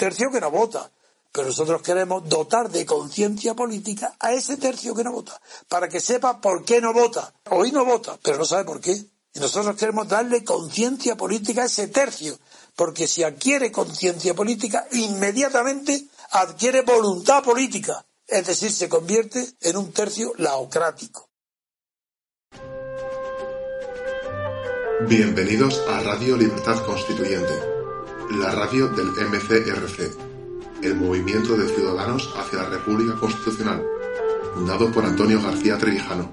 tercio que no vota. Pero nosotros queremos dotar de conciencia política a ese tercio que no vota, para que sepa por qué no vota. Hoy no vota, pero no sabe por qué. Y nosotros queremos darle conciencia política a ese tercio, porque si adquiere conciencia política, inmediatamente adquiere voluntad política, es decir, se convierte en un tercio laocrático. Bienvenidos a Radio Libertad Constituyente, la radio del MCRC, el movimiento de ciudadanos hacia la República Constitucional, fundado por Antonio García Trevijano.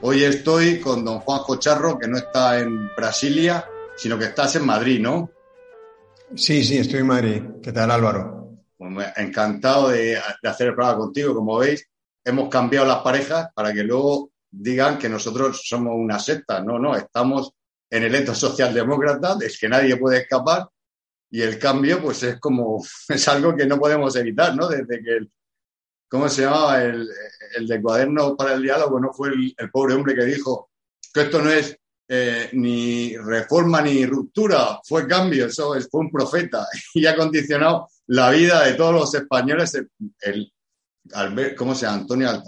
Hoy estoy con don Juan Cocharro, que no está en Brasilia, sino que estás en Madrid, ¿no? Sí, sí, estoy en Madrid. ¿Qué tal, Álvaro? Pues encantado de, hacer el programa contigo. Como veis, hemos cambiado las parejas para que luego digan que nosotros somos una secta. No, no, estamos en el eto socialdemócrata, es que nadie puede escapar y el cambio pues es como, es algo que no podemos evitar, ¿no? Desde que, ¿cómo se llamaba? El, el de cuaderno para el diálogo, ¿no? Fue el, pobre hombre que dijo que esto no es eh, ni reforma ni ruptura, fue cambio, eso fue un profeta y ha condicionado la vida de todos los españoles. El, ¿Cómo se llama? Antonio,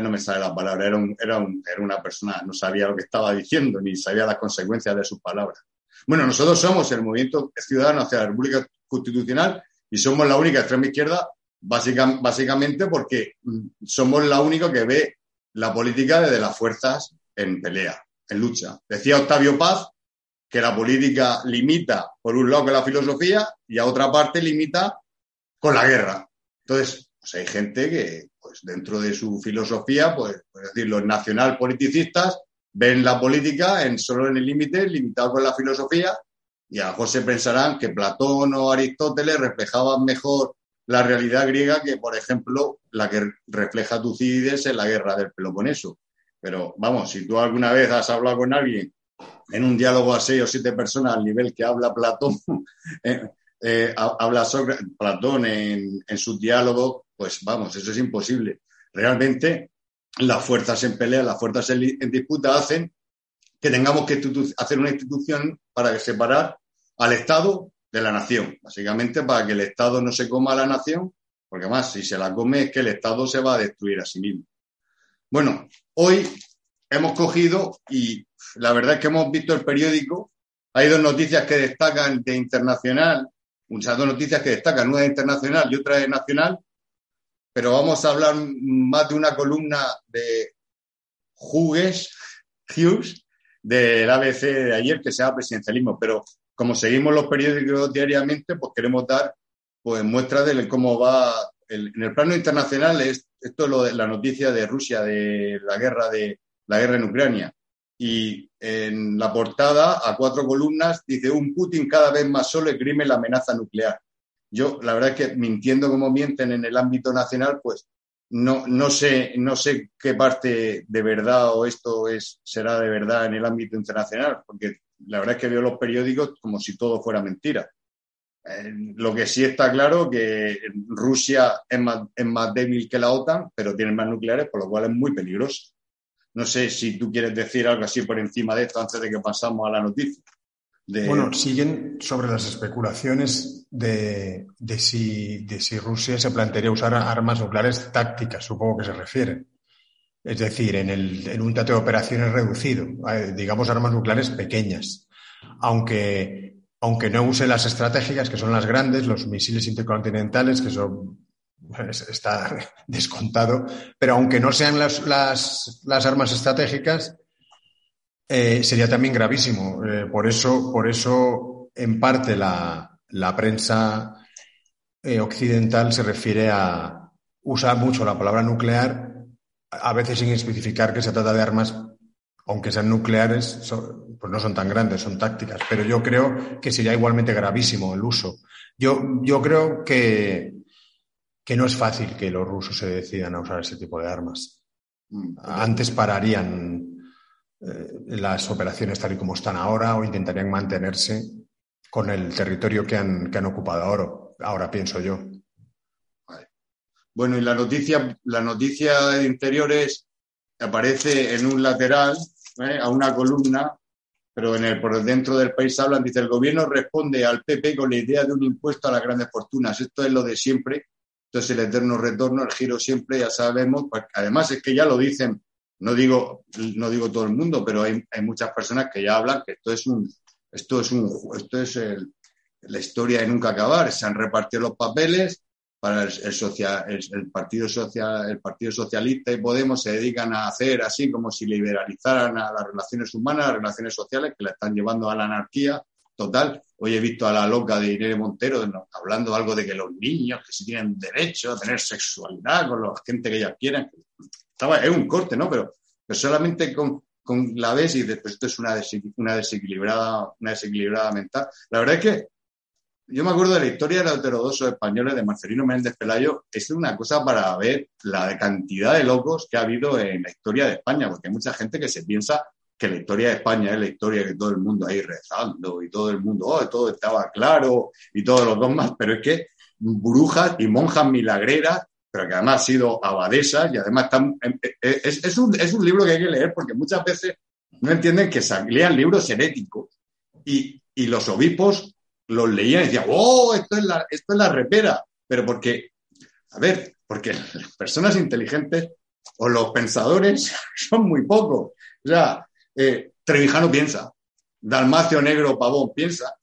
no me sale la palabra, era, era, era una persona, no sabía lo que estaba diciendo ni sabía las consecuencias de sus palabras. Bueno, nosotros somos el movimiento ciudadano hacia la República Constitucional y somos la única extrema izquierda básicamente porque mm, somos la única que ve la política desde las fuerzas en pelea en lucha. Decía Octavio Paz que la política limita, por un lado, con la filosofía y a otra parte limita con la guerra. Entonces, pues hay gente que, pues dentro de su filosofía, pues, es decir, los nacional politicistas ven la política en solo en el límite, limitado con la filosofía, y a José pensarán que Platón o Aristóteles reflejaban mejor la realidad griega que, por ejemplo, la que refleja Tucídides en la guerra del Peloponeso. Pero vamos, si tú alguna vez has hablado con alguien en un diálogo a seis o siete personas al nivel que habla Platón, eh, eh, habla Platón en, en sus diálogos, pues vamos, eso es imposible. Realmente las fuerzas en pelea, las fuerzas en, disputa hacen que tengamos que hacer una institución para separar al Estado de la nación, básicamente para que el Estado no se coma a la nación, porque además si se la come es que el Estado se va a destruir a sí mismo. Bueno, hoy hemos cogido y la verdad es que hemos visto el periódico. Hay dos noticias que destacan de internacional, muchas dos noticias que destacan, una de internacional y otra de nacional, pero vamos a hablar más de una columna de Hughes, Hughes del ABC de ayer que se llama presidencialismo, pero como seguimos los periódicos diariamente, pues queremos dar pues muestras de cómo va en el plano internacional es esto es lo de la noticia de Rusia de la guerra de la guerra en Ucrania y en la portada a cuatro columnas dice un Putin cada vez más solo esgrime la amenaza nuclear. Yo la verdad es que mintiendo como mienten en el ámbito nacional, pues no, no sé no sé qué parte de verdad o esto es será de verdad en el ámbito internacional, porque la verdad es que veo los periódicos como si todo fuera mentira. Eh, lo que sí está claro que Rusia es más, es más débil que la OTAN, pero tiene más nucleares, por lo cual es muy peligroso. No sé si tú quieres decir algo así por encima de esto antes de que pasamos a la noticia. Bueno, siguen sobre las especulaciones de, de, si, de si Rusia se plantearía usar armas nucleares tácticas, supongo que se refieren. Es decir, en, el, en un teatro de operaciones reducido, eh, digamos armas nucleares pequeñas. Aunque aunque no use las estratégicas, que son las grandes, los misiles intercontinentales, que son está descontado, pero aunque no sean las, las, armas estratégicas, eh, sería también gravísimo. Eh, por, eso, por eso, en parte, la, la prensa eh, occidental se refiere a usar mucho la palabra nuclear, a veces sin especificar que se trata de armas aunque sean nucleares, pues no son tan grandes, son tácticas. Pero yo creo que sería igualmente gravísimo el uso. Yo, yo creo que, que no es fácil que los rusos se decidan a usar ese tipo de armas. Antes pararían las operaciones tal y como están ahora o intentarían mantenerse con el territorio que han, que han ocupado ahora, ahora pienso yo. Bueno, y la noticia, la noticia de interiores aparece en un lateral, ¿eh? a una columna, pero en el, por dentro del país hablan, dice, el gobierno responde al PP con la idea de un impuesto a las grandes fortunas. Esto es lo de siempre. Entonces el eterno retorno, el giro siempre, ya sabemos, pues, además es que ya lo dicen, no digo, no digo todo el mundo, pero hay, hay muchas personas que ya hablan que esto es un, esto es un, esto es la historia de nunca acabar. Se han repartido los papeles para el, el, Partido Social, el Partido Socialista y Podemos se dedican a hacer así como si liberalizaran a las relaciones humanas, las relaciones sociales, que la están llevando a la anarquía total. Hoy he visto a la loca de Irene Montero hablando algo de que los niños que sí tienen derecho a tener sexualidad con la gente que ellas quieran. Estaba, es un corte, ¿no? Pero, pero solamente con, con la ves y después esto es una, una, desequilibrada, una desequilibrada mental. La verdad es que yo me acuerdo de la historia de los heterodoxos españoles de Marcelino Méndez Pelayo, es una cosa para ver la cantidad de locos que ha habido en la historia de España, porque hay mucha gente que se piensa que la historia de España es la historia que todo el mundo ahí rezando y todo el mundo, oh, todo estaba claro y todos los dogmas, pero es que brujas y monjas milagreras, pero que además han sido abadesas y además están, es, es, un, es un libro que hay que leer porque muchas veces no entienden que lean libros heréticos y, y los obispos los leían y decían, oh, esto es la, esto es la repera. Pero porque, a ver, porque las personas inteligentes o los pensadores son muy pocos. O sea, eh, Trevijano piensa, Dalmacio Negro Pavón piensa,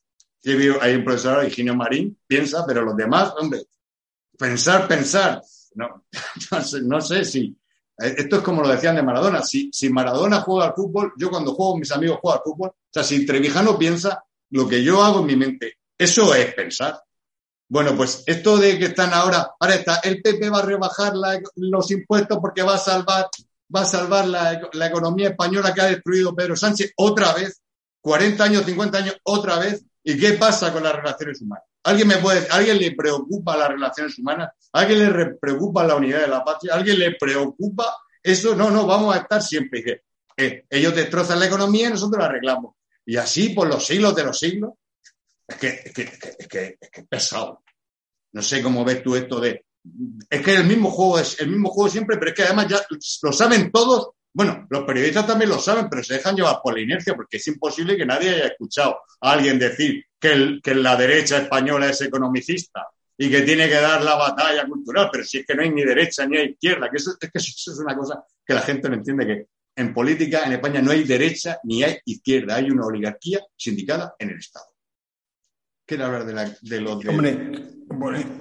hay un profesor, Higinio Marín, piensa, pero los demás, hombre, pensar, pensar. No, no, sé, si. Eh, esto es como lo decían de Maradona. Si, si Maradona juega al fútbol, yo cuando juego mis amigos juego al fútbol. O sea, si Trevijano piensa, lo que yo hago en mi mente, eso es pensar. Bueno, pues esto de que están ahora, ahora está, el PP va a rebajar los impuestos porque va a salvar, va a salvar la, economía española que ha destruido Pedro Sánchez otra vez, 40 años, 50 años, otra vez. ¿Y qué pasa con las relaciones humanas? ¿Alguien me puede ¿alguien le preocupa las relaciones humanas? ¿Alguien le preocupa la unidad de la patria? ¿Alguien le preocupa eso? No, no, vamos a estar siempre. Eh, ellos destrozan la economía y nosotros la arreglamos. Y así por los siglos de los siglos. Es que es, que, es, que, es pesado. No sé cómo ves tú esto de... Es que el mismo juego es el mismo juego siempre, pero es que además ya lo saben todos. Bueno, los periodistas también lo saben, pero se dejan llevar por la inercia porque es imposible que nadie haya escuchado a alguien decir que, la derecha española es economicista y que tiene que dar la batalla cultural, pero si es que no hay ni derecha ni izquierda, que eso, es que eso es una cosa que la gente no entiende, que en política en España no hay derecha ni hay izquierda, hay una oligarquía sindicada en el Estado. Quiero hablar de, la, de lo Hombre,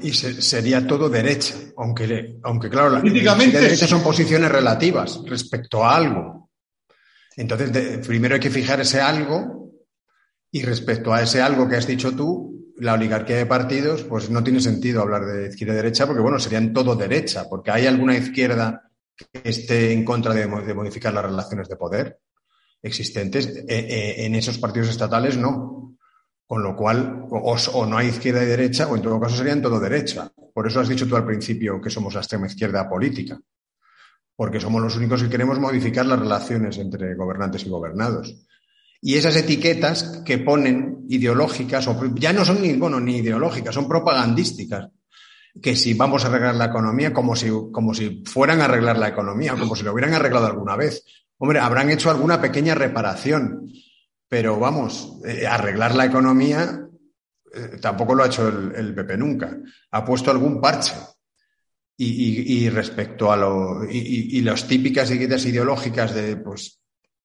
y sería todo derecha, aunque, aunque claro, la derecha son posiciones relativas respecto a algo. Entonces, primero hay que fijar ese algo y respecto a ese algo que has dicho tú, la oligarquía de partidos, pues no tiene sentido hablar de izquierda y derecha, porque bueno, serían todo derecha, porque hay alguna izquierda que esté en contra de, modificar las relaciones de poder existentes. Eh, eh, en esos partidos estatales no. Con lo cual, o, no hay izquierda y derecha, o en todo caso serían todo derecha. Por eso has dicho tú al principio que somos la extrema izquierda política. Porque somos los únicos que queremos modificar las relaciones entre gobernantes y gobernados. Y esas etiquetas que ponen ideológicas, o ya no son ni, bueno, ni ideológicas, son propagandísticas que si vamos a arreglar la economía como si, como si fueran a arreglar la economía, como si lo hubieran arreglado alguna vez. Hombre, habrán hecho alguna pequeña reparación, pero vamos, eh, arreglar la economía eh, tampoco lo ha hecho el, PP nunca. Ha puesto algún parche. Y, respecto a lo, y, las típicas etiquetas ideológicas de, pues,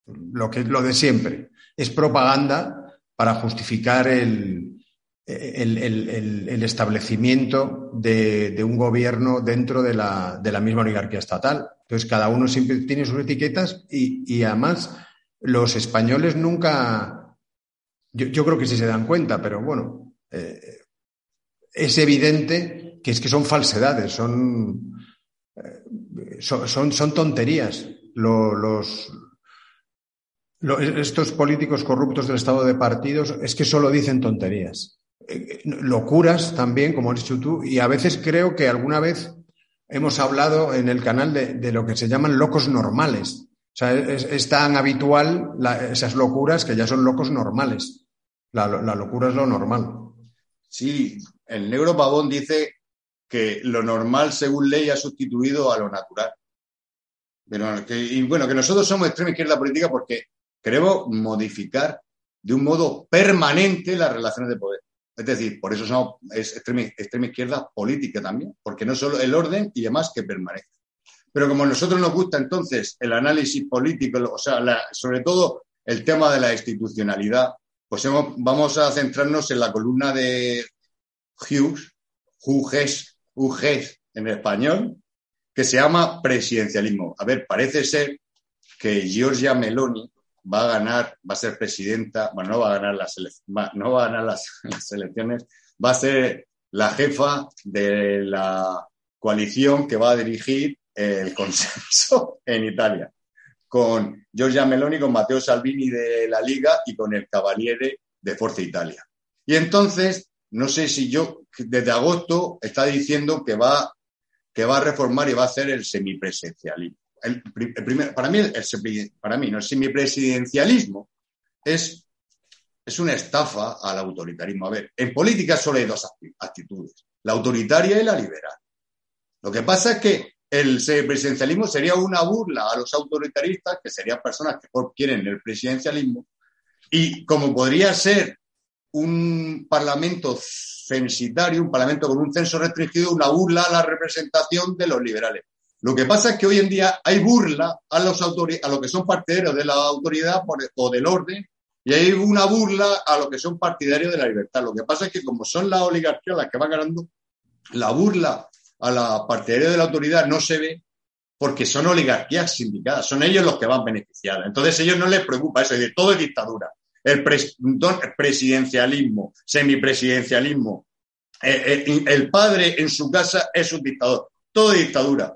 lo que lo de siempre, es propaganda para justificar el, el, establecimiento de, un gobierno dentro de la, misma oligarquía estatal. Entonces, cada uno siempre tiene sus etiquetas y, además los españoles nunca, yo, creo que sí se dan cuenta, pero bueno, eh, es evidente que es que son falsedades, son, eh, son, son, tonterías. los, estos políticos corruptos del estado de partidos es que solo dicen tonterías. Eh, locuras también, como has dicho tú, y a veces creo que alguna vez hemos hablado en el canal de, lo que se llaman locos normales. O sea, es, tan habitual esas locuras que ya son locos normales. La, locura es lo normal. Sí, el negro pavón dice que lo normal, según ley, ha sustituido a lo natural. Pero y bueno, que nosotros somos extrema izquierda política porque queremos modificar de un modo permanente las relaciones de poder. Es decir, por eso somos, es extrema, izquierda política también, porque no solo el orden y demás que permanece. Pero como a nosotros nos gusta entonces el análisis político, o sea, sobre todo el tema de la institucionalidad, pues vamos a centrarnos en la columna de Hughes, Hughes, Hughes en español, que se llama presidencialismo. A ver, parece ser que Giorgia Meloni va a ganar, va a ser presidenta, bueno, no va a ganar las, no va a ganar las, las elecciones, va a ser la jefa de la coalición que va a dirigir el consenso en Italia, con Giorgia Meloni, con Matteo Salvini de la Liga y con el Cavaliere de Forza Italia. Y entonces, no sé si yo, desde agosto, está diciendo que va, que va a reformar y va a hacer el semipresencialismo el, para, mí, el, para mí, ¿no? el semipresidencialismo es, es una estafa al autoritarismo. A ver, en política solo hay dos actitudes, la autoritaria y la liberal. Lo que pasa es que el semipresidencialismo sería una burla a los autoritaristas, que serían personas que quieren el presidencialismo, y como podría ser un parlamento censitario, un parlamento con un censo restringido, una burla a la representación de los liberales. Lo que pasa es que hoy en día hay burla a los a los que son partidarios de la autoridad o del orden y hay una burla a los que son partidarios de la libertad. Lo que pasa es que como son las oligarquías las que van ganando, la burla a la partidaria de la autoridad no se ve porque son oligarquías sindicadas, son ellos los que van beneficiados. Entonces ellos no les preocupa eso, es decir, todo es dictadura. El, presidencialismo, semipresidencialismo, eh, eh, el padre en su casa es un dictador, todo es dictadura.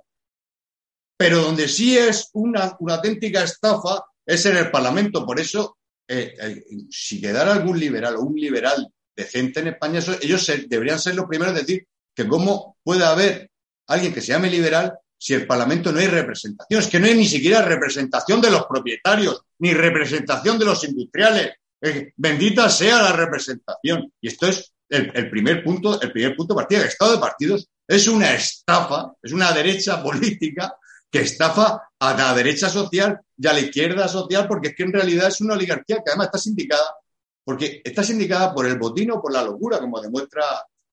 Pero donde sí es una, auténtica estafa es en el Parlamento. Por eso, eh, si quedara algún liberal o un liberal decente en España, ellos deberían ser los primeros en decir que cómo puede haber alguien que se llame liberal si el Parlamento no hay representación. Es que no hay ni siquiera representación de los propietarios, ni representación de los industriales. Bendita sea la representación. Y esto es el, primer punto, el primer punto partida. El Estado de partidos es una estafa, es una derecha política que estafa a la derecha social y a la izquierda social, porque es que en realidad es una oligarquía que además está sindicada, porque está sindicada por el botín o por la locura, como demuestra,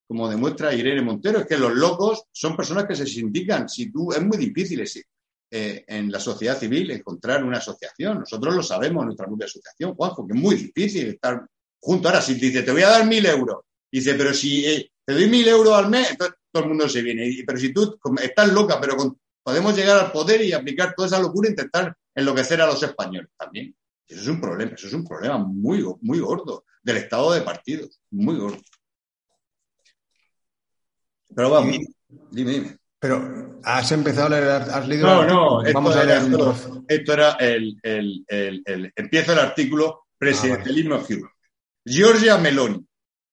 como demuestra Irene Montero. Es que los locos son personas que se sindican. Si tú, es muy difícil eh, en la sociedad civil encontrar una asociación. Nosotros lo sabemos nuestra propia asociación, Juanjo, que es muy difícil estar junto. Ahora, si te dice, te voy a dar mil euros, dice, pero si eh, te doy mil euros al mes, entonces todo el mundo se viene. Pero si tú estás loca, pero podemos llegar al poder y aplicar toda esa locura e intentar enloquecer a los españoles también. Eso es un problema, eso es un problema muy, muy gordo del estado de partidos, muy gordo. Pero vamos, dime, dime. Pero has empezado a leer, has leído. No, no, esto vamos a leer un Esto era el, el, el, empieza el artículo Presidencialismo ah, Giorgia Meloni,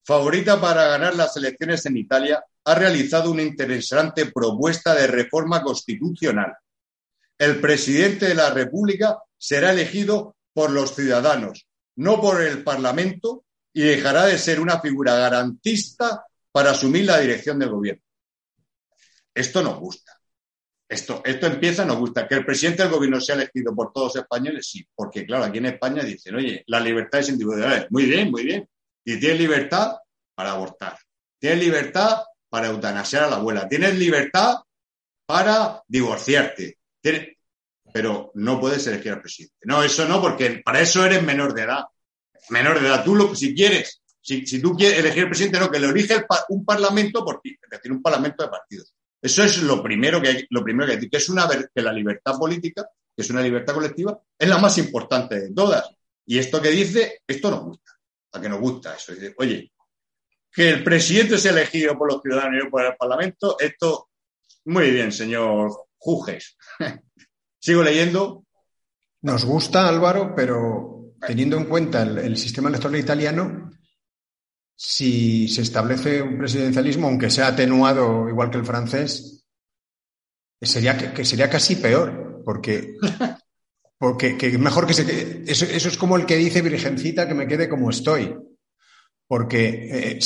favorita para ganar las elecciones en Italia, ha realizado una interesante propuesta de reforma constitucional. El presidente de la República será elegido por los ciudadanos, no por el Parlamento, y dejará de ser una figura garantista para asumir la dirección del gobierno. Esto nos gusta. Esto, esto empieza, nos gusta. Que el presidente del gobierno sea elegido por todos los españoles, sí, porque claro, aquí en España dicen, oye, la libertad es individual. Muy bien, muy bien. Y tienes libertad para abortar. Tienes libertad para eutanasiar a la abuela. Tienes libertad para divorciarte. Pero no puedes elegir al presidente. No, eso no, porque para eso eres menor de edad. Menor de edad. Tú, lo, si quieres, si, tú quieres elegir al presidente, no, que lo elige un parlamento por ti, es decir, un parlamento de partidos. Eso es lo primero que hay, lo primero que decir, que es una que la libertad política, que es una libertad colectiva, es la más importante de todas. Y esto que dice, esto nos gusta. A que nos gusta eso. Oye, que el presidente sea elegido por los ciudadanos y por el Parlamento, esto, muy bien, señor Juges. Sigo leyendo. Nos gusta, Álvaro, pero teniendo en cuenta el, sistema electoral italiano, si se establece un presidencialismo, aunque sea atenuado igual que el francés, sería, que, sería casi peor, porque, porque mejor que se... Eso, eso es como el que dice Virgencita que me quede como estoy porque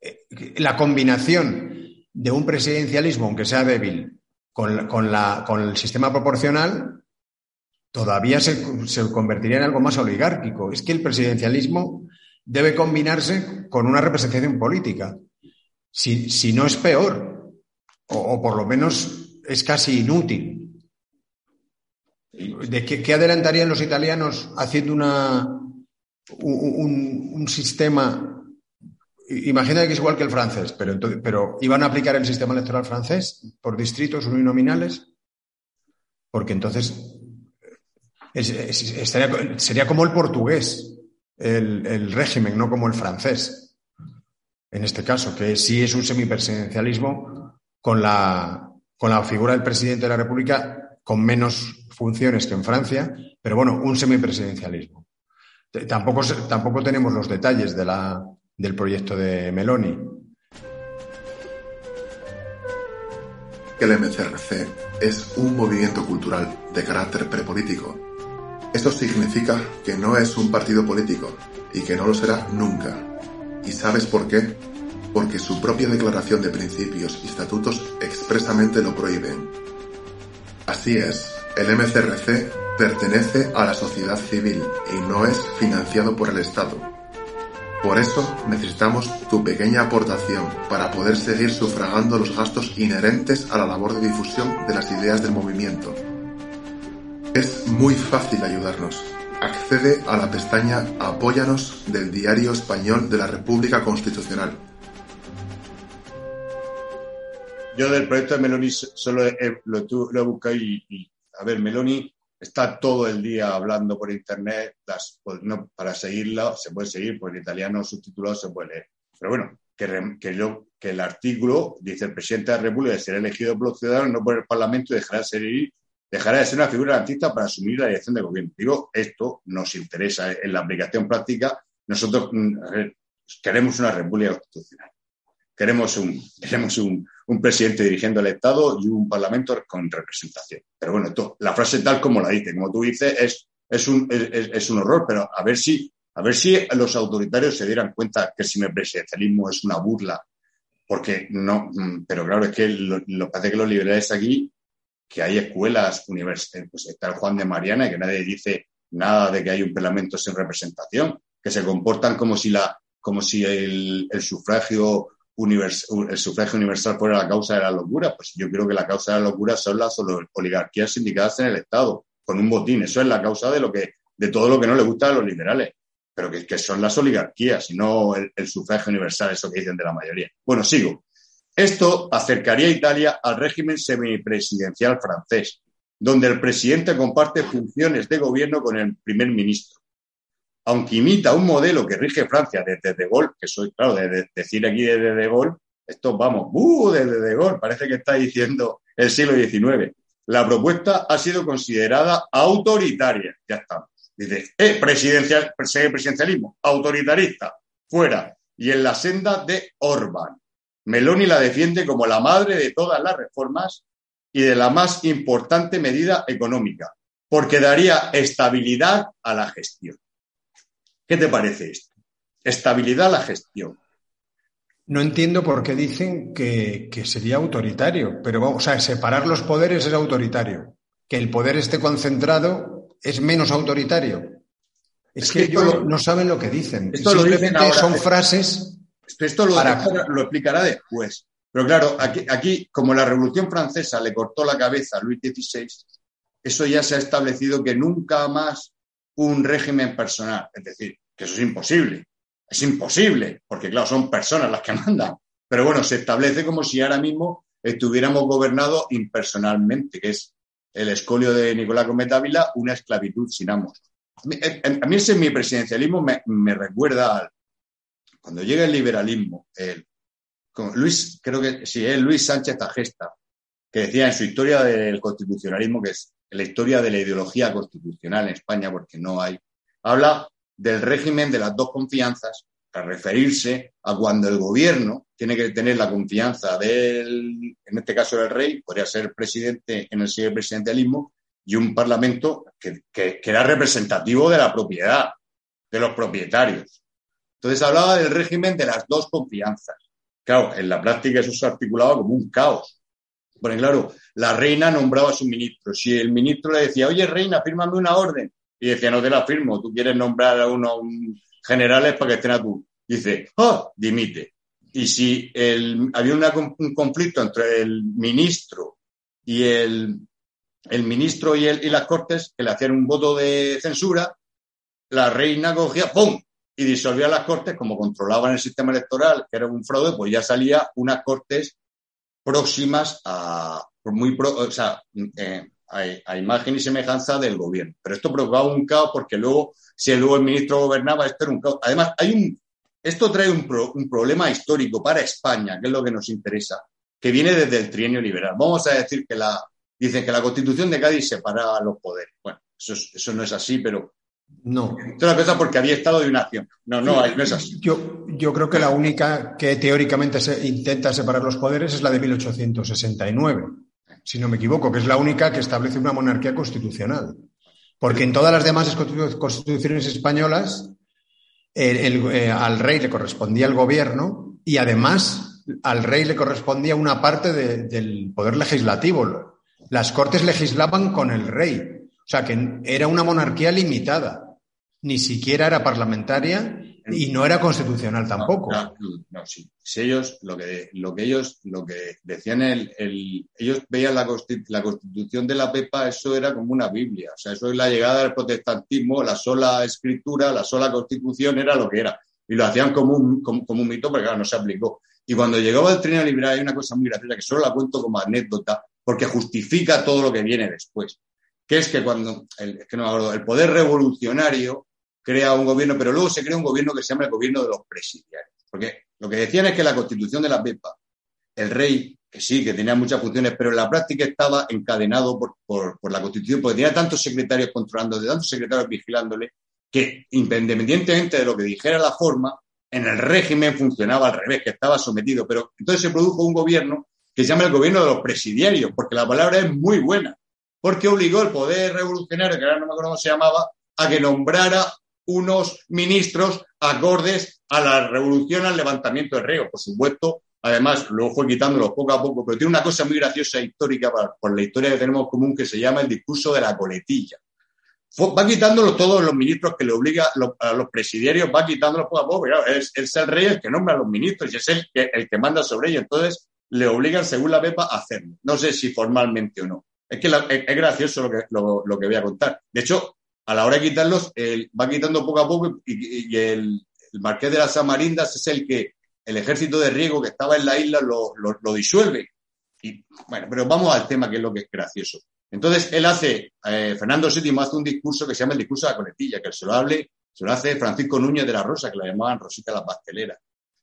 eh, la combinación de un presidencialismo, aunque sea débil, con, el sistema proporcional, todavía se, convertiría en algo más oligárquico. Es que el presidencialismo debe combinarse con una representación política. Si, no es peor, o, por lo menos es casi inútil. ¿De qué, adelantarían los italianos haciendo una, un, sistema Imagina que es igual que el francés, pero, pero ¿iban a aplicar el sistema electoral francés por distritos uninominales? Porque entonces sería como el portugués, el, régimen, no como el francés. En este caso, que sí es un semipresidencialismo con la, con la figura del presidente de la República con menos funciones que en Francia, pero bueno, un semipresidencialismo. Tampoco, tampoco tenemos los detalles de la, del proyecto de Meloni. El MCRC es un movimiento cultural de carácter prepolítico. Esto significa que no es un partido político y que no lo será nunca. ¿Y sabes por qué? Porque su propia declaración de principios y estatutos expresamente lo prohíben. Así es, el MCRC pertenece a la sociedad civil y no es financiado por el Estado. Por eso necesitamos tu pequeña aportación para poder seguir sufragando los gastos inherentes a la labor de difusión de las ideas del movimiento. Es muy fácil ayudarnos. Accede a la pestaña Apóyanos del Diario Español de la República Constitucional. Yo del proyecto de Meloni solo lo, he buscado y, y, a ver, Meloni está todo el día hablando por internet, pues, para seguirlo se puede seguir, porque en italiano subtitulado se puede leer. Pero bueno, que, el artículo dice el presidente de la República será elegido por los ciudadanos, no por el Parlamento, dejará de ser, dejará de ser una figura artista para asumir la dirección del gobierno. Digo, esto nos interesa en la aplicación práctica. Nosotros mm, queremos una república constitucional. Queremos un, queremos un presidente dirigiendo el Estado y un Parlamento con representación. Pero bueno, la frase tal como la dice, como tú dices, es, es, un, es, un horror, pero a ver si a ver si los autoritarios se dieran cuenta que el semipresidencialismo es una burla, porque no, mm, pero claro, es que lo, lo parece que los liberales aquí, que hay escuelas, universidades, pues está el Juan de Mariana que nadie dice nada de que hay un parlamento sin representación, que se comportan como si la, como si el, sufragio el sufragio universal fuera la causa de la locura, pues yo creo que la causa de la locura son las oligarquías sindicadas en el Estado, con un botín. Eso es la causa de lo que, de todo lo que no le gusta a los liberales, pero que, que son las oligarquías y no el, el, sufragio universal, eso que dicen de la mayoría. Bueno, sigo. Esto acercaría a Italia al régimen semipresidencial francés, donde el presidente comparte funciones de gobierno con el primer ministro aunque imita un modelo que rige Francia desde De Gaulle, que soy, claro, de, decir aquí desde De Gaulle, esto vamos, ¡uh! desde De Gaulle, parece que está diciendo el siglo XIX. La propuesta ha sido considerada autoritaria. Ya estamos. Dice, eh, presidencial, presidencialismo, autoritarista, fuera. Y en la senda de Orbán. Meloni la defiende como la madre de todas las reformas y de la más importante medida económica, porque daría estabilidad a la gestión. ¿Qué te parece esto? Estabilidad a la gestión. No entiendo por qué dicen que, sería autoritario, pero vamos, o sea, separar los poderes es autoritario. Que el poder esté concentrado es menos autoritario. Es, que, ellos no saben lo que dicen. Esto Simplemente son frases. Esto lo, lo, explicará después. Pero claro, aquí, aquí, como la Revolución Francesa le cortó la cabeza a Luis XVI, eso ya se ha establecido que nunca más un régimen personal. Es decir, que eso es imposible. Es imposible, porque claro, son personas las que mandan. Pero bueno, se establece como si ahora mismo estuviéramos gobernados impersonalmente, que es el escolio de Nicolás Gómez Dávila, una esclavitud sin amos. A mí, ese mi presidencialismo me, me recuerda al, cuando llega el liberalismo, Luis, creo que sí, es Luis Sánchez Tajesta, que decía en su historia del constitucionalismo, que es la historia de la ideología constitucional en España, porque no hay, habla del régimen de las dos confianzas para referirse a cuando el gobierno tiene que tener la confianza del, en este caso del rey, podría ser presidente en el presidencialismo, y un parlamento que, era representativo de la propiedad, de los propietarios. Entonces hablaba del régimen de las dos confianzas. Claro, en la práctica eso se articulaba como un caos Porque claro, la reina nombraba a su ministro. Si el ministro le decía, oye, reina, fírmame una orden, y decía, no te la firmo, tú quieres nombrar a unos generales para que estén a tú. Dice, oh, dimite. Y si había un conflicto entre el ministro y el, el ministro y, el, y las cortes, que le hacían un voto de censura, la reina cogía, ¡pum! Y disolvía las cortes, como controlaban el sistema electoral, que era un fraude, pues ya salía unas cortes próximas a, muy o sea, eh, a, imagen y semejanza del gobierno. Pero esto provocaba un caos porque luego, si luego el ministro gobernaba, esto era un caos. Además, hay un, esto trae un, un problema histórico para España, que es lo que nos interesa, que viene desde el trienio liberal. Vamos a decir que la, dicen que la constitución de Cádiz separaba los poderes. Bueno, eso, eso no es así, pero no. Es una cosa porque había estado de una acción. No, no, no es así. Yo, yo creo que la única que teóricamente se intenta separar los poderes es la de 1869, si no me equivoco, que es la única que establece una monarquía constitucional. Porque en todas las demás constituciones españolas eh, al rey le correspondía el gobierno y además al rey le correspondía una parte del poder legislativo. Las cortes legislaban con el rey. O sea, que era una monarquía limitada. Ni siquiera era parlamentaria y no era constitucional tampoco. No, sí. Si ellos, lo que, lo que ellos, lo que decían, el, ellos veían la, la constitución de la PEPA, eso era como una Biblia. O sea, eso es la llegada del protestantismo, la sola escritura, la sola constitución era lo que era. Y lo hacían como un, como, un mito, porque claro, no se aplicó. Y cuando llegaba el trineo liberal hay una cosa muy graciosa que solo la cuento como anécdota, porque justifica todo lo que viene después que es que cuando el, que no el poder revolucionario crea un gobierno, pero luego se crea un gobierno que se llama el gobierno de los presidiarios. Porque lo que decían es que la constitución de la PEPA, el rey, que sí, que tenía muchas funciones, pero en la práctica estaba encadenado por, la constitución, porque tenía tantos secretarios controlándole, tantos secretarios vigilándole, que independientemente de lo que dijera la forma, en el régimen funcionaba al revés, que estaba sometido. Pero entonces se produjo un gobierno que se llama el gobierno de los presidiarios, porque la palabra es muy buena porque obligó al poder revolucionario, que ahora no me acuerdo cómo se llamaba, a que nombrara unos ministros acordes a la revolución, al levantamiento de reo. Por supuesto, además, luego fue quitándolo poco a poco, pero tiene una cosa muy graciosa e histórica por la historia que tenemos común que se llama el discurso de la coletilla. va quitándolo todos los ministros que le obliga a los presidiarios, va quitándolo poco a poco. Es, es, el rey el que nombra a los ministros y es el que, el que manda sobre ellos. Entonces, le obligan, según la PEPA, a hacerlo. No sé si formalmente o no. Es que es, gracioso lo que, lo, que voy a contar. De hecho, a la hora de quitarlos, va quitando poco a poco y, el, marqués de las Samarindas es el que el ejército de riego que estaba en la isla lo, disuelve. Y, bueno, pero vamos al tema que es lo que es gracioso. Entonces, él hace, eh, Fernando VII hace un discurso que se llama el discurso de la coletilla, que se lo hable, se lo hace Francisco Núñez de la Rosa, que la llamaban Rosita la Pastelera.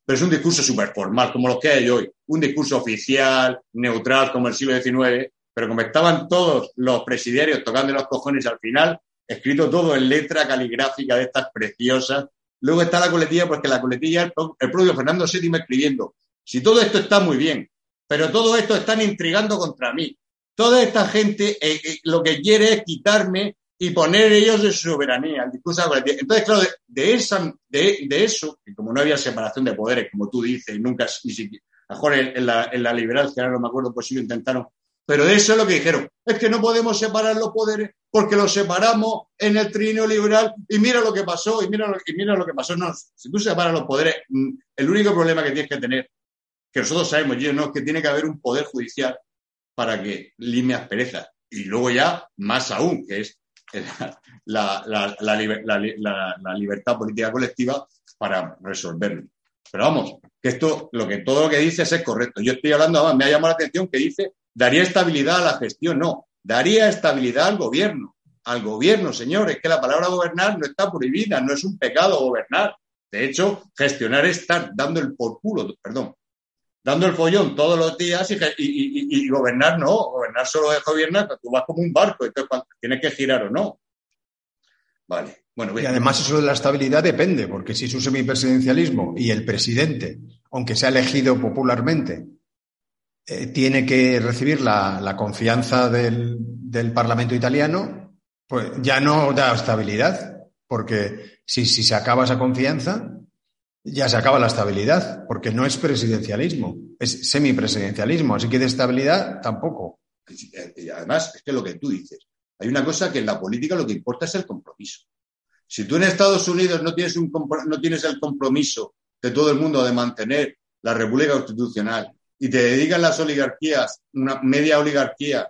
Pero es un discurso súper formal, como los que hay hoy. Un discurso oficial, neutral, como el siglo XIX, pero como estaban todos los presidiarios tocando los cojones al final, escrito todo en letra caligráfica de estas preciosas. Luego está la coletilla, porque la coletilla, el, propio Fernando VII escribiendo, si todo esto está muy bien, pero todo esto están intrigando contra mí. Toda esta gente eh, eh, lo que quiere es quitarme y poner ellos de soberanía, de. Entonces, claro, de, esa, de, eso, que como no había separación de poderes, como tú dices, nunca, ni siquiera, mejor en, la, en la liberal, que ahora no me acuerdo, pues sí lo intentaron, pero eso es lo que dijeron. Es que no podemos separar los poderes porque los separamos en el trineo liberal y mira lo que pasó y mira lo, y mira lo que pasó. No, si tú separas los poderes, mm, el único problema que tienes que tener, que nosotros sabemos, yo no, es que tiene que haber un poder judicial para que lime asperezas. Y luego ya, más aún, que es la, la, la, libertad política colectiva para resolverlo. Pero vamos, que esto, lo que todo lo que dices es correcto. Yo estoy hablando, además, me ha llamado la atención que dice daría estabilidad a la gestión, no, daría estabilidad al gobierno, al gobierno, señores, que la palabra gobernar no está prohibida, no es un pecado gobernar. De hecho, gestionar es estar dando el por culo, perdón, dando el follón todos los días y, gobernar no, gobernar solo es gobernar, tú vas como un barco, entonces tienes que girar o no. Vale. Bueno, y además eso de la estabilidad depende, porque si es un semipresidencialismo y el presidente, aunque sea elegido popularmente, eh, tiene que recibir la, confianza del, Parlamento italiano, pues ya no da estabilidad, porque si, se acaba esa confianza, ya se acaba la estabilidad, porque no es presidencialismo, es semipresidencialismo, así que de estabilidad tampoco. Y además, es que lo que tú dices, hay una cosa que en la política lo que importa es el compromiso. Si tú en Estados Unidos no tienes, un, no tienes el compromiso de todo el mundo de mantener la República Constitucional y te dedican las oligarquías, una media oligarquía,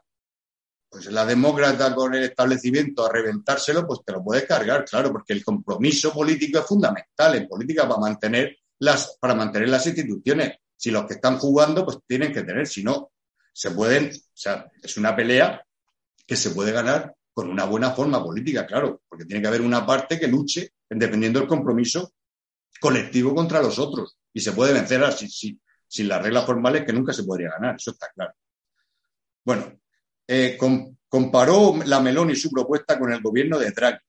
pues la demócrata con el establecimiento a reventárselo, pues te lo puedes cargar, claro, porque el compromiso político es fundamental en política para mantener las, para mantener las instituciones. Si los que están jugando, pues tienen que tener, si no, se pueden, o sea, es una pelea que se puede ganar con una buena forma política, claro, porque tiene que haber una parte que luche dependiendo del compromiso colectivo contra los otros. Y se puede vencer así, sin las reglas formales que nunca se podría ganar, eso está claro. Bueno, eh, comparó la Meloni su propuesta con el gobierno de Draghi,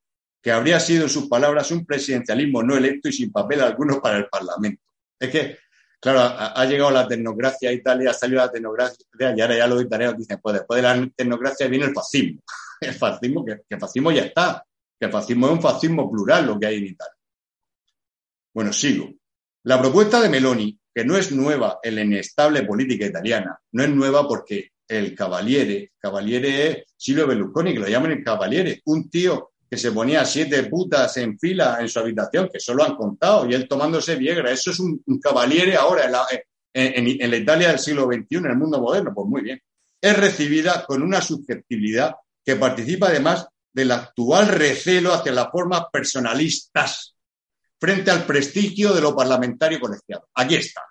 que habría sido, en sus palabras, un presidencialismo no electo y sin papel alguno para el Parlamento. Es que, claro, ha, llegado la tecnocracia a Italia, ha salido la tecnocracia y ahora ya los italianos dicen, pues después de la tecnocracia viene el fascismo. El fascismo, que, que el fascismo ya está, que el fascismo es un fascismo plural lo que hay en Italia. Bueno, sigo. La propuesta de Meloni, que no es nueva en la inestable política italiana, no es nueva porque el Cavaliere, Cavaliere es Silvio Berlusconi, que lo llaman el Cavaliere, un tío que se ponía siete putas en fila en su habitación, que solo han contado, y él tomándose Viegra. Eso es un, Cavaliere ahora en la, en la Italia del siglo XXI, en el mundo moderno. Pues muy bien. Es recibida con una susceptibilidad que participa además del actual recelo hacia las formas personalistas frente al prestigio de lo parlamentario colegiado. Aquí está.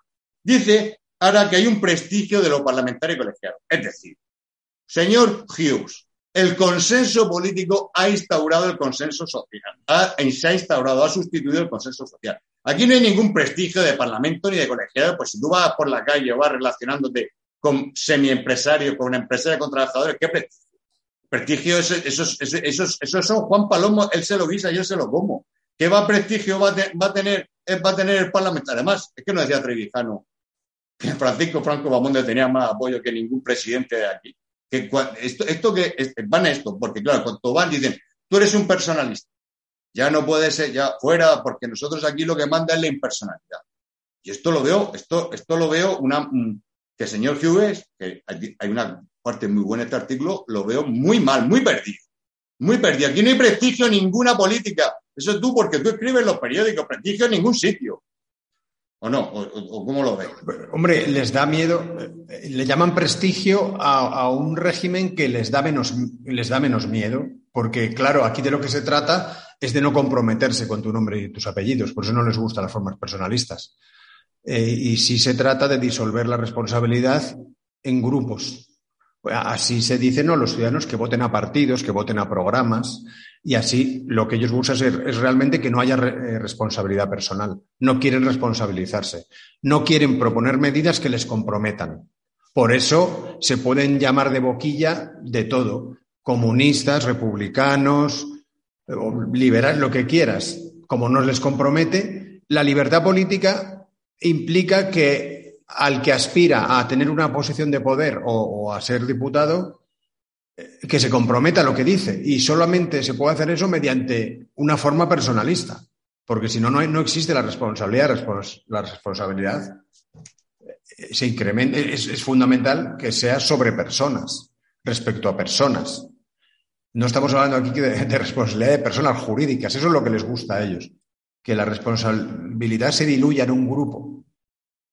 Dice ahora que hay un prestigio de lo parlamentario colegiado. Es decir, señor Hughes, el consenso político ha instaurado el consenso social. se ha instaurado, ha sustituido el consenso social. Aquí no hay ningún prestigio de parlamento ni de colegiado, pues si tú vas por la calle o vas relacionándote con semiempresarios, con empresarios, con trabajadores, ¿qué prestigio? Prestigio, esos, esos, esos, son Juan Palomo, él se lo guisa y él se lo como. ¿Qué va prestigio va, a tener, va a tener el Parlamento? Además, es que no decía Trevijano que Francisco Franco Bamonde tenía más apoyo que ningún presidente de aquí. Que esto, esto que van a esto, porque claro, cuando van dicen, tú eres un personalista, ya no puede ser, ya fuera, porque nosotros aquí lo que manda es la impersonalidad. Y esto lo veo, esto, esto lo veo una, mm, que señor Hughes, que hay una parte muy buena de este artículo, lo veo muy mal, muy perdido. Muy perdido. Aquí no hay prestigio ninguna política. Eso es tú, porque tú escribes los periódicos, prestigio en ningún sitio. ¿O no? ¿O, cómo lo ves? Hombre, les da miedo, le llaman prestigio a, un régimen que les da, menos, les da menos miedo, porque claro, aquí de lo que se trata es de no comprometerse con tu nombre y tus apellidos, por eso no les gustan las formas personalistas. Eh, y sí se trata de disolver la responsabilidad en grupos. Así se dice, ¿no? Los ciudadanos que voten a partidos, que voten a programas, y así lo que ellos buscan es, realmente que no haya eh, responsabilidad personal. No quieren responsabilizarse. No quieren proponer medidas que les comprometan. Por eso se pueden llamar de boquilla de todo. Comunistas, republicanos, liberales, lo que quieras. Como no les compromete, la libertad política implica que al que aspira a tener una posición de poder o, a ser diputado, eh, que se comprometa a lo que dice. Y solamente se puede hacer eso mediante una forma personalista, porque si no, no, existe la responsabilidad. La responsabilidad eh, se incrementa, es, fundamental que sea sobre personas, respecto a personas. No estamos hablando aquí de, de responsabilidad de personas jurídicas, eso es lo que les gusta a ellos, que la responsabilidad se diluya en un grupo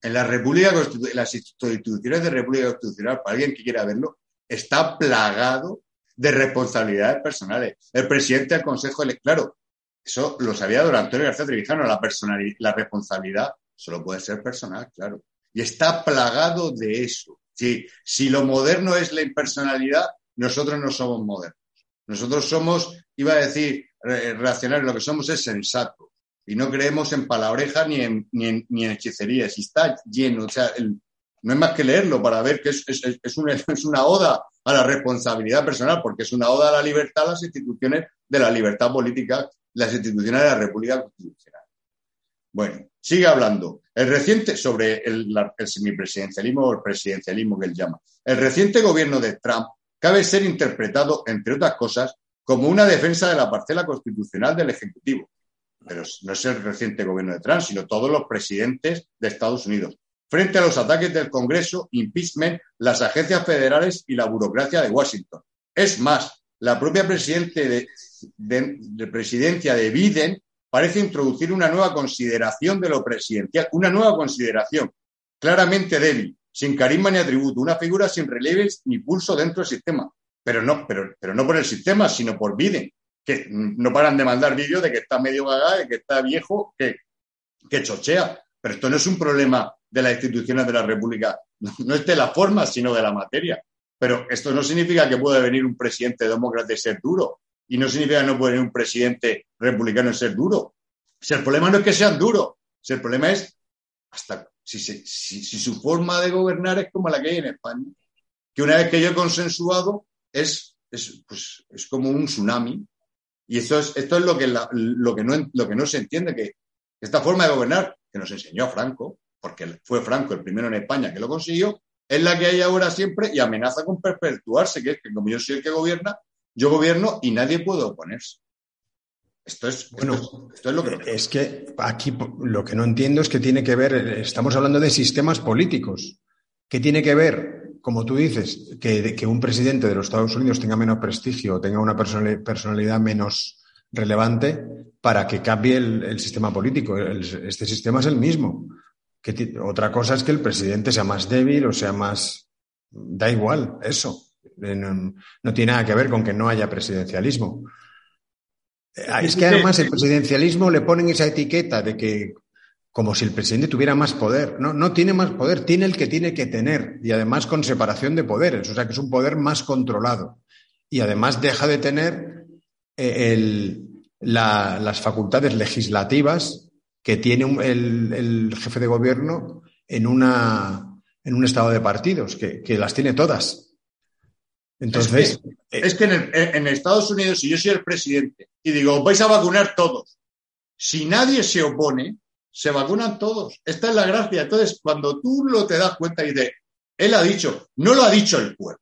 en la República las instituciones de República Constitucional, para alguien que quiera verlo, está plagado de responsabilidades personales. El presidente del Consejo, claro, eso lo sabía don Antonio García Trevijano, la, la responsabilidad solo puede ser personal, claro. Y está plagado de eso. Si, si lo moderno es la impersonalidad, nosotros no somos modernos. Nosotros somos, iba a decir, reaccionarios, lo que somos es sensato y no creemos en palabreja ni en, ni en, ni en hechicerías. Y está lleno, o sea, no hay más que leerlo para ver que es, es, es, una, es una oda a la responsabilidad personal, porque es una oda a la libertad, a las instituciones de la libertad política, las instituciones de la República Constitucional. Bueno, sigue hablando. El reciente, sobre el, el semipresidencialismo o el presidencialismo que él llama. El reciente gobierno de Trump cabe ser interpretado, entre otras cosas, como una defensa de la parcela constitucional del Ejecutivo pero no es el reciente gobierno de Trump, sino todos los presidentes de Estados Unidos. Frente a los ataques del Congreso, impeachment, las agencias federales y la burocracia de Washington. Es más, la propia presidente de, de presidencia de Biden parece introducir una nueva consideración de lo presidencial, una nueva consideración claramente débil, sin carisma ni atributo, una figura sin relieves ni pulso dentro del sistema. Pero no, pero, no por el sistema, sino por Biden, que no paran de mandar vídeos de que está medio gaga, de que está viejo, que chochea. Pero esto no es un problema de las instituciones de la República, no es de la forma, sino de la materia. Pero esto no significa que pueda venir un presidente demócrata y ser duro. Y no significa que no puede venir un presidente republicano y ser duro. Si el problema no es que sean duros, si el problema es hasta si, si, su forma de gobernar es como la que hay en España, que una vez que yo he consensuado es, es, pues, es como un tsunami. Y esto es, esto es lo, que lo, que no, lo que no se entiende, que esta forma de gobernar que nos enseñó Franco, porque fue Franco el primero en España que lo consiguió, es la que hay ahora siempre y amenaza con perpetuarse, que es que como yo soy el que gobierna, yo gobierno y nadie puede oponerse. Esto es, bueno, esto es, lo que... Es que aquí lo que no entiendo es que tiene que ver, estamos hablando de sistemas políticos. ¿Qué tiene que ver, como tú dices, que, que un presidente de los Estados Unidos tenga menos prestigio o tenga una personalidad menos relevante para que cambie el, sistema político? este sistema es el mismo. Que otra cosa es que el presidente sea más débil o sea más... Da igual, eso. no tiene nada que ver con que no haya presidencialismo. Ah, es que además el presidencialismo le ponen esa etiqueta de que como si el presidente tuviera más poder. No, no tiene más poder, tiene el que tiene que tener y además con separación de poderes, o sea que es un poder más controlado. Y además deja de tener eh, las facultades legislativas que tiene el, jefe de gobierno en, una, en un estado de partidos, que las tiene todas. Entonces. Es que, en, Estados Unidos, si yo soy el presidente y digo, vais a vacunar todos, si nadie se opone, se vacunan todos. Esta es la gracia. Entonces, cuando tú lo te das cuenta y de, él ha dicho, no lo ha dicho el pueblo,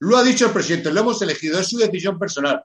lo ha dicho el presidente, lo hemos elegido, es su decisión personal.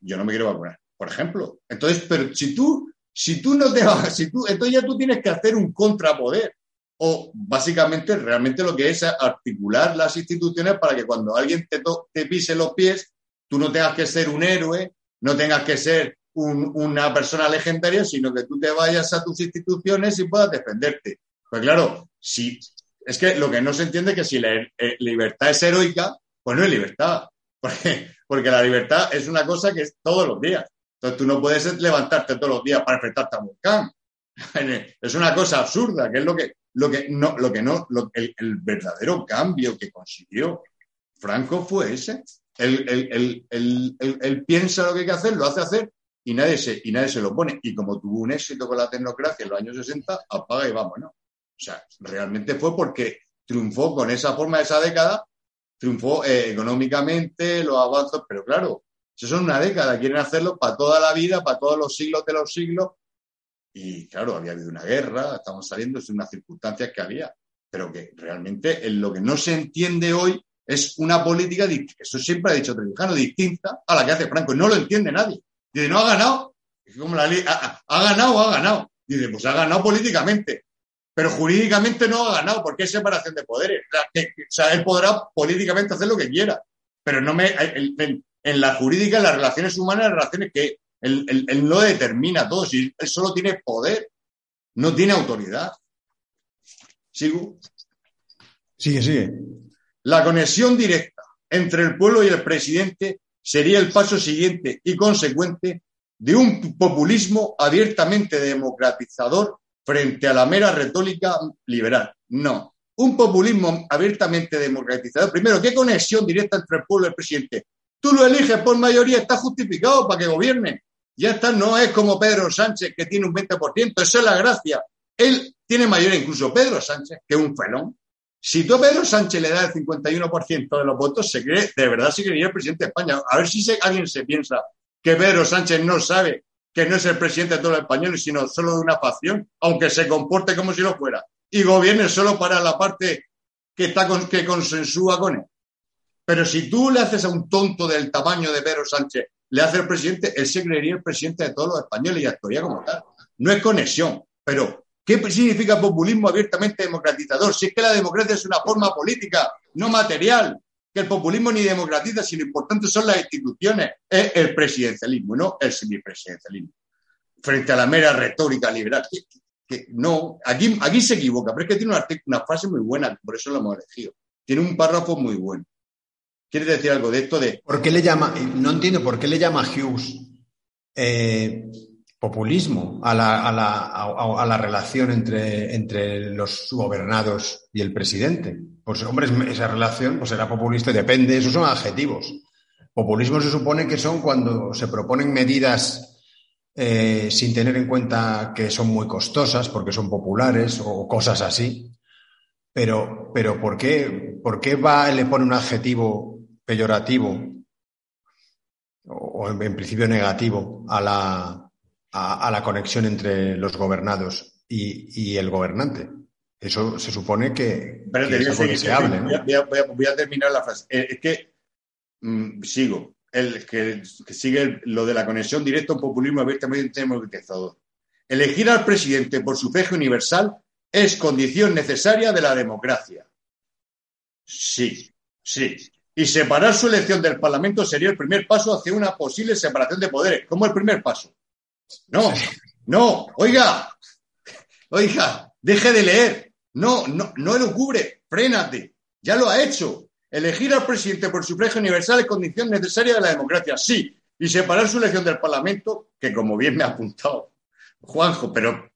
yo no me quiero vacunar, por ejemplo. Entonces, pero si tú, si tú no te vas, si tú, entonces ya tú tienes que hacer un contrapoder o básicamente realmente lo que es articular las instituciones para que cuando alguien te, pise los pies, tú no tengas que ser un héroe, no tengas que ser una persona legendaria, sino que tú te vayas a tus instituciones y puedas defenderte. Pues claro, si es que lo que no se entiende es que si la eh, libertad es heroica, pues no es libertad, porque, porque la libertad es una cosa que es todos los días. Entonces tú no puedes levantarte todos los días para enfrentarte a un volcán. Es una cosa absurda, que es lo que, lo que no, lo que no, el, verdadero cambio que consiguió Franco fue ese. Él, piensa lo que hay que hacer, lo hace hacer y nadie, se, y nadie se lo pone. Y como tuvo un éxito con la tecnocracia en los años 60, apaga y vámonos. O sea, realmente fue porque triunfó con esa forma de esa década, triunfó eh, económicamente, los avances, pero claro, eso son una década, quieren hacerlo para toda la vida, para todos los siglos de los siglos, y claro, había habido una guerra, estamos saliendo de unas circunstancias que había, pero que realmente en lo que no se entiende hoy es una política, eso siempre ha dicho Trevijano, distinta a la que hace Franco. No lo entiende nadie. Dice, no ha ganado. como la ley, ha, ganado o ha ganado. Dice, pues ha ganado políticamente. Pero jurídicamente no ha ganado porque es separación de poderes. O sea, él podrá políticamente hacer lo que quiera. Pero no me, en la jurídica, en las relaciones humanas, las relaciones que él, no determina todo, si él solo tiene poder, no tiene autoridad. ¿Sigo? Sigue, sigue. La conexión directa entre el pueblo y el presidente sería el paso siguiente y consecuente de un populismo abiertamente democratizador frente a la mera retórica liberal. No. Un populismo abiertamente democratizador. Primero, ¿qué conexión directa entre el pueblo y el presidente? Tú lo eliges por mayoría, está justificado para que gobierne. Ya está, no es como Pedro Sánchez que tiene un 20%, eso es la gracia. Él tiene mayoría, incluso Pedro Sánchez, que es un felón. Si tú Pedro Sánchez le das el 51% de los votos, se cree, de verdad se creería el presidente de España. A ver si alguien se piensa que Pedro Sánchez no sabe que no es el presidente de todos los españoles, sino solo de una facción, aunque se comporte como si lo fuera, y gobierne solo para la parte que, está que consensúa con él. Pero si tú le haces a un tonto del tamaño de Pedro Sánchez le hace el presidente, él se creería el presidente de todos los españoles y actuaría como tal. No es conexión, pero ¿qué significa populismo abiertamente democratizador? Si es que la democracia es una forma política, no material, que el populismo ni democratiza, sino importante son las instituciones, es el presidencialismo, no el semipresidencialismo. Frente a la mera retórica liberal. Que, no, aquí, aquí se equivoca, pero es que tiene una, una frase muy buena, por eso lo hemos elegido. Tiene un párrafo muy bueno. ¿Quieres decir algo de esto de...? ¿Por qué le llama, no entiendo por qué le llama Hughes eh, populismo a la, a, la, a, la, relación entre, entre los gobernados y el presidente? Pues hombre, esa relación pues será populista, depende, esos son adjetivos. Populismo se supone que son cuando se proponen medidas eh, sin tener en cuenta que son muy costosas porque son populares o cosas así. Pero, pero ¿por qué, por qué va, le pone un adjetivo peyorativo o, en, principio negativo a la, a, la conexión entre los gobernados y, el gobernante? Eso se supone que, pero se hable. Voy, a, terminar la frase. Eh, es que mm, sigo. El, que, sigue lo de la conexión directa a un populismo abiertamente democratizador. Elegir al presidente por sufragio universal es condición necesaria de la democracia. Sí, sí. Y separar su elección del Parlamento sería el primer paso hacia una posible separación de poderes. ¿Cómo el primer paso? No, no, oiga, oiga, deje de leer. No, no, no lo cubre, frénate. Ya lo ha hecho. Elegir al presidente por sufragio universal es condición necesaria de la democracia, sí. Y separar su elección del Parlamento, que como bien me ha apuntado Juanjo, pero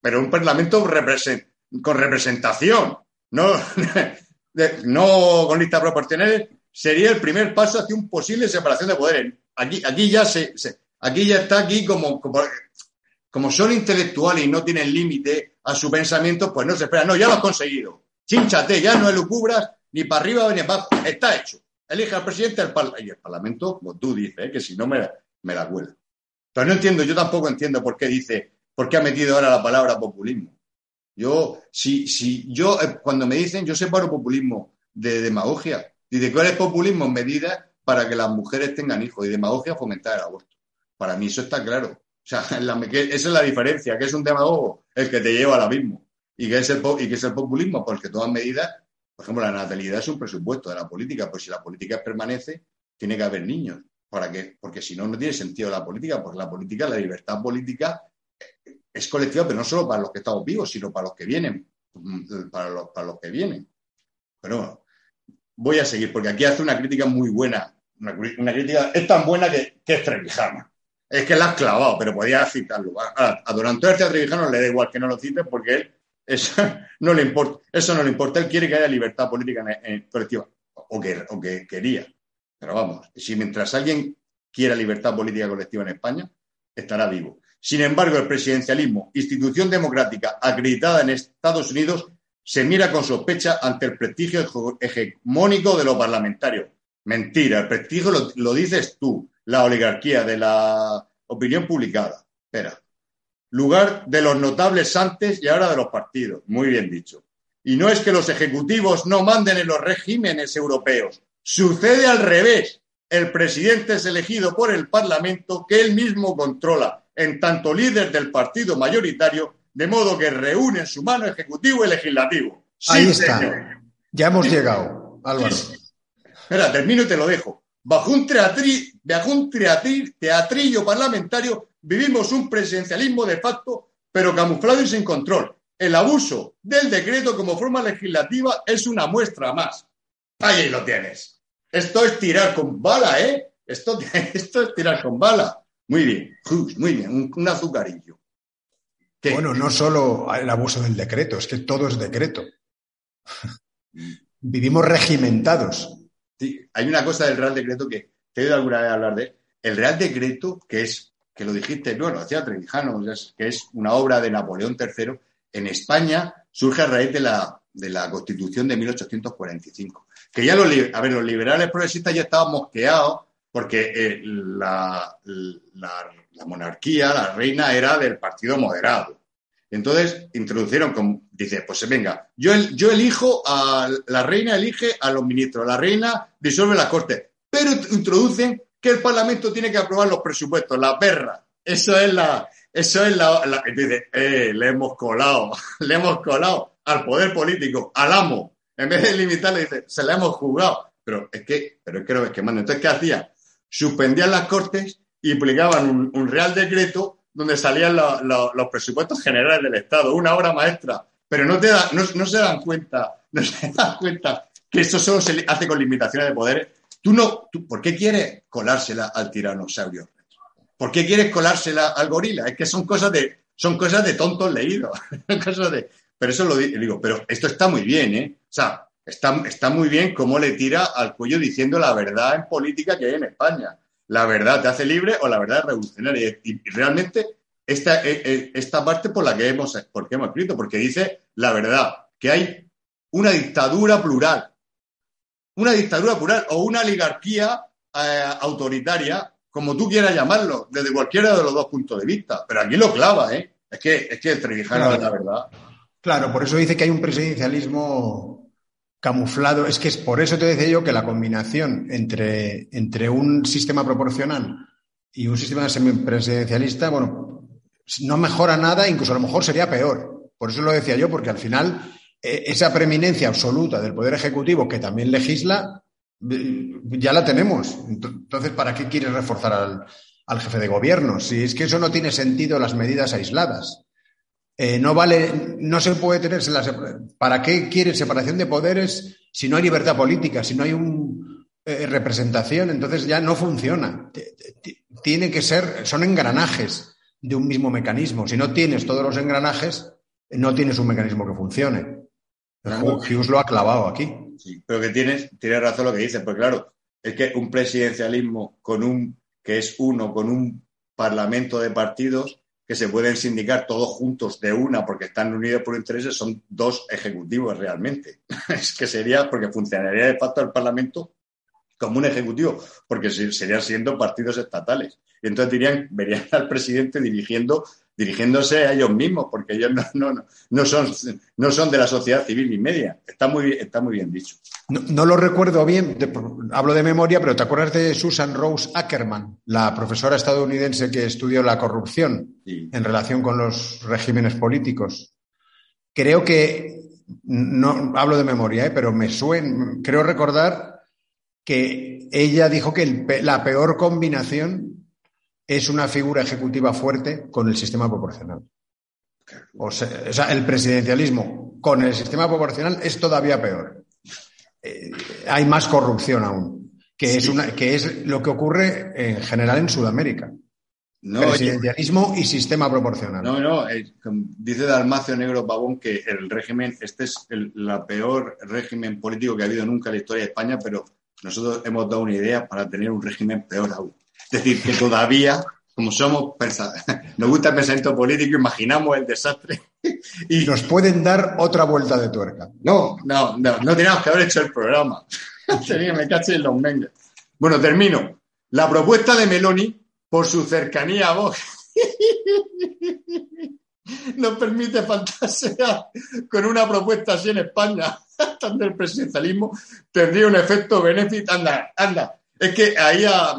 pero un parlamento con representación, no, no con listas proporcionales, sería el primer paso hacia un posible separación de poderes. Aquí, aquí ya se, aquí ya está aquí como, como, son intelectuales y no tienen límite a su pensamiento, pues no se espera. No, ya lo has conseguido. Chínchate, ya no elucubras ni para arriba ni para abajo. Está hecho. Elige al presidente del y el Parlamento, como tú dices, ¿eh? que si no me, me la cuela. Pero no entiendo, yo tampoco entiendo por qué dice ¿Por qué ha metido ahora la palabra populismo? Yo, si, si yo, eh, cuando me dicen, yo separo populismo de demagogia. ¿Y de cuál es populismo? En medida para que las mujeres tengan hijos y demagogia fomentar el aborto. Para mí eso está claro. O sea, esa es la diferencia, que es un demagogo el que te lleva al abismo. ¿Y que es el, y que es el populismo? Porque todas medidas, por ejemplo, la natalidad es un presupuesto de la política, pues si la política permanece, tiene que haber niños. ¿Para qué? Porque si no, no tiene sentido la política, porque la política, la libertad política es colectiva, pero no solo para los que estamos vivos, sino para los que vienen, para los, para los que vienen. Pero voy a seguir, porque aquí hace una crítica muy buena. Una, crítica, es tan buena que, es Trevijano. Es que la has clavado, pero podía citarlo. A, a don Antonio Trevijano le da igual que no lo cite porque él eso no le importa. Eso no le importa. Él quiere que haya libertad política en, colectiva, o que, o que quería. Pero vamos, si mientras alguien quiera libertad política colectiva en España, estará vivo. Sin embargo, el presidencialismo, institución democrática acreditada en Estados Unidos, se mira con sospecha ante el prestigio hegemónico de los parlamentarios. Mentira, el prestigio lo, dices tú, la oligarquía de la opinión publicada. Espera. Lugar de los notables antes y ahora de los partidos. Muy bien dicho. Y no es que los ejecutivos no manden en los regímenes europeos. Sucede al revés. El presidente es elegido por el Parlamento que él mismo controla en tanto líder del partido mayoritario, de modo que reúne su mano ejecutivo y legislativo. Ahí está. Ya hemos llegado, Álvaro. Espera, termino y te lo dejo. Bajo un, bajo un teatrillo parlamentario vivimos un presidencialismo de facto, pero camuflado y sin control. El abuso del decreto como forma legislativa es una muestra más. Ahí lo tienes. Esto es tirar con bala, ¿eh? Esto, esto es tirar con bala. Muy bien, muy bien, un, azucarillo. Bueno, no solo el abuso del decreto, es que todo es decreto. Vivimos regimentados. Sí, hay una cosa del Real Decreto que te he oído alguna vez hablar de. El Real Decreto, que es, que lo dijiste, bueno, decía Trevijano, que es una obra de Napoleón III, en España surge a raíz de la, de la Constitución de 1845. Que ya los, a ver, los liberales progresistas ya estaban mosqueados porque eh, la, monarquía, la reina, era del partido moderado. Entonces introdujeron, como, dice, pues venga, yo, yo elijo a la reina, elige a los ministros, la reina disuelve la corte, pero introducen que el Parlamento tiene que aprobar los presupuestos, la perra. Eso es la, eso es la, la dice, eh, le hemos colado, le hemos colado al poder político, al amo. En vez de limitarle, dice, se le hemos jugado. Pero es que, pero es que no es que manda. Entonces, ¿qué hacía? Suspendían las cortes y publicaban un, real decreto donde salían los presupuestos generales del Estado, una obra maestra. Pero no, te da, no, se dan cuenta, no se dan cuenta que eso solo se hace con limitaciones de poder. Tú no, ¿por qué quieres colársela al tiranosaurio? ¿Por qué quieres colársela al gorila? Es que son cosas de, son cosas de tontos leídos. cosas de, pero eso lo digo, pero esto está muy bien, ¿eh? O sea, está, está muy bien cómo le tira al cuello diciendo la verdad en política que hay en España. La verdad te hace libre o la verdad es revolucionaria. Y, realmente esta, e, e, esta parte por la que hemos, por hemos escrito, porque dice la verdad, que hay una dictadura plural. Una dictadura plural o una oligarquía eh, autoritaria, como tú quieras llamarlo, desde cualquiera de los dos puntos de vista. Pero aquí lo clava, ¿eh? Es que, es que el Trevijano es la verdad. Claro, por eso dice que hay un presidencialismo camuflado. Es que es por eso te decía yo que la combinación entre, entre un sistema proporcional y un sistema semipresidencialista, bueno, no mejora nada, incluso a lo mejor sería peor. Por eso lo decía yo, porque al final eh, esa preeminencia absoluta del Poder Ejecutivo, que también legisla, eh, ya la tenemos. Entonces, ¿para qué quieres reforzar al, al jefe de gobierno? Si es que eso no tiene sentido las medidas aisladas. Eh, no vale, no se puede tener ¿Para qué quiere separación de poderes si no hay libertad política, si no hay un, eh, representación? Entonces ya no funciona. Tiene que ser, son engranajes de un mismo mecanismo. Si no tienes todos los engranajes, no tienes un mecanismo que funcione. Hughes lo ha clavado aquí. Sí, pero que tienes, tienes razón lo que dices, porque claro, es que un presidencialismo con un, que es uno, con un parlamento de partidos, que se pueden sindicar todos juntos de una porque están unidos por intereses son dos ejecutivos realmente. es que sería, porque funcionaría de facto el Parlamento como un ejecutivo, porque serían siendo partidos estatales. Y entonces dirían, verían al presidente dirigiendo dirigiéndose a ellos mismos, porque ellos no, no, no, son, no son de la sociedad civil ni media. Está muy, está muy bien dicho. No, lo recuerdo bien, hablo de memoria, pero ¿te acuerdas de Susan Rose Ackerman, la profesora estadounidense que estudió la corrupción en relación con los regímenes políticos? Creo que, no hablo de memoria, ¿eh? pero me suena, creo recordar que ella dijo que la peor combinación es una figura ejecutiva fuerte con el sistema proporcional. O sea, el presidencialismo con el sistema proporcional es todavía peor. Eh, hay más corrupción aún, que, es una, que es lo que ocurre en general en Sudamérica. presidencialismo y sistema proporcional. No, no, eh, dice Dalmacio Negro Pavón que el régimen, este es el la peor régimen político que ha habido nunca en la historia de España, pero nosotros hemos dado una idea para tener un régimen peor aún. Es decir, que todavía, como somos, nos gusta el pensamiento político, imaginamos el desastre. Y nos pueden dar otra vuelta de tuerca. No, no, no, no teníamos que haber hecho el programa. me caché en los mengues. Bueno, termino. La propuesta de Meloni, por su cercanía a Vox, nos permite fantasear con una propuesta así en España, tanto el presidencialismo, tendría un efecto benéfico. Anda, anda. Es que ahí a,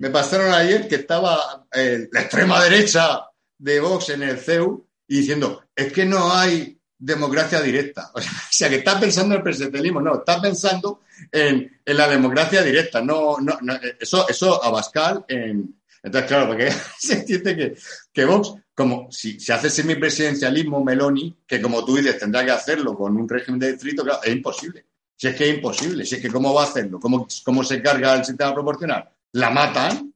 me pasaron ayer que estaba eh, la extrema derecha de Vox en el CEU diciendo, es que no hay democracia directa. O sea, que está pensando en el presidencialismo, no, está pensando en, la democracia directa. No, no, eso, eso Abascal en... Entonces, claro, porque se entiende que, que Vox, como si se hace semipresidencialismo Meloni, que como tú dices tendrá que hacerlo con un régimen de distrito, claro, es imposible. Si es que es imposible, si es que cómo va a hacerlo, cómo, cómo se carga el sistema proporcional la matan,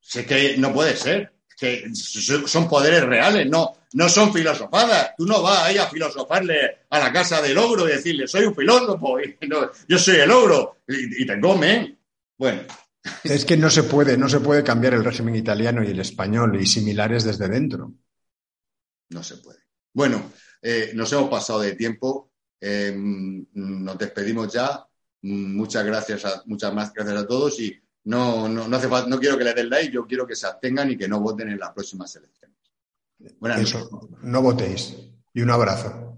sé que no puede ser. Que son poderes reales, no, no son filosofadas. Tú no vas ahí a filosofarle a la casa del ogro y decirle, soy un filósofo, y yo soy el ogro, y, te comen. Bueno. Es que no se puede, no se puede cambiar el régimen italiano y el español y similares desde dentro. No se puede. Bueno, eh, nos hemos pasado de tiempo. Eh, nos despedimos ya. Muchas gracias a, muchas más gracias a todos y no, no, no, hace falta, no quiero que le den like, yo quiero que se abstengan y que no voten en las próximas elecciones. Buenas No votéis. Y un abrazo.